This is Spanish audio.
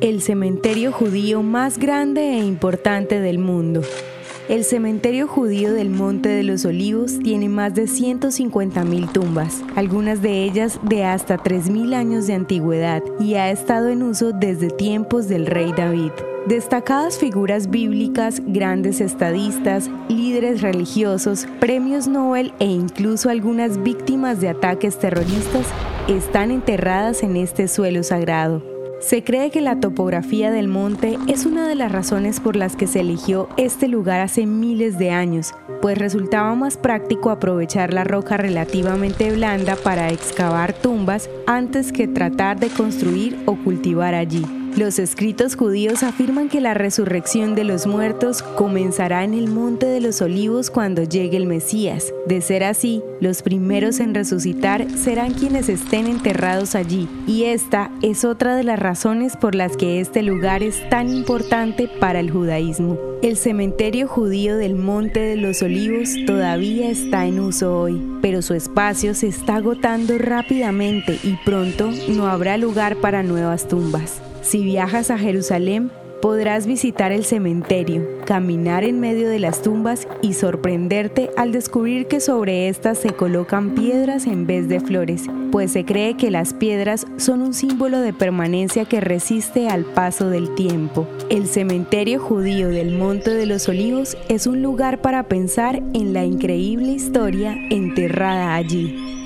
el cementerio judío más grande e importante del mundo. El cementerio judío del Monte de los Olivos tiene más de 150.000 tumbas, algunas de ellas de hasta 3.000 años de antigüedad y ha estado en uso desde tiempos del rey David. Destacadas figuras bíblicas, grandes estadistas, líderes religiosos, premios Nobel e incluso algunas víctimas de ataques terroristas están enterradas en este suelo sagrado. Se cree que la topografía del monte es una de las razones por las que se eligió este lugar hace miles de años, pues resultaba más práctico aprovechar la roca relativamente blanda para excavar tumbas antes que tratar de construir o cultivar allí. Los escritos judíos afirman que la resurrección de los muertos comenzará en el Monte de los Olivos cuando llegue el Mesías. De ser así, los primeros en resucitar serán quienes estén enterrados allí, y esta es otra de las razones por las que este lugar es tan importante para el judaísmo. El cementerio judío del Monte de los Olivos todavía está en uso hoy, pero su espacio se está agotando rápidamente y pronto no habrá lugar para nuevas tumbas. Si viajas a Jerusalén, podrás visitar el cementerio, caminar en medio de las tumbas y sorprenderte al descubrir que sobre estas se colocan piedras en vez de flores, pues se cree que las piedras son un símbolo de permanencia que resiste al paso del tiempo. El cementerio judío del Monte de los Olivos es un lugar para pensar en la increíble historia enterrada allí.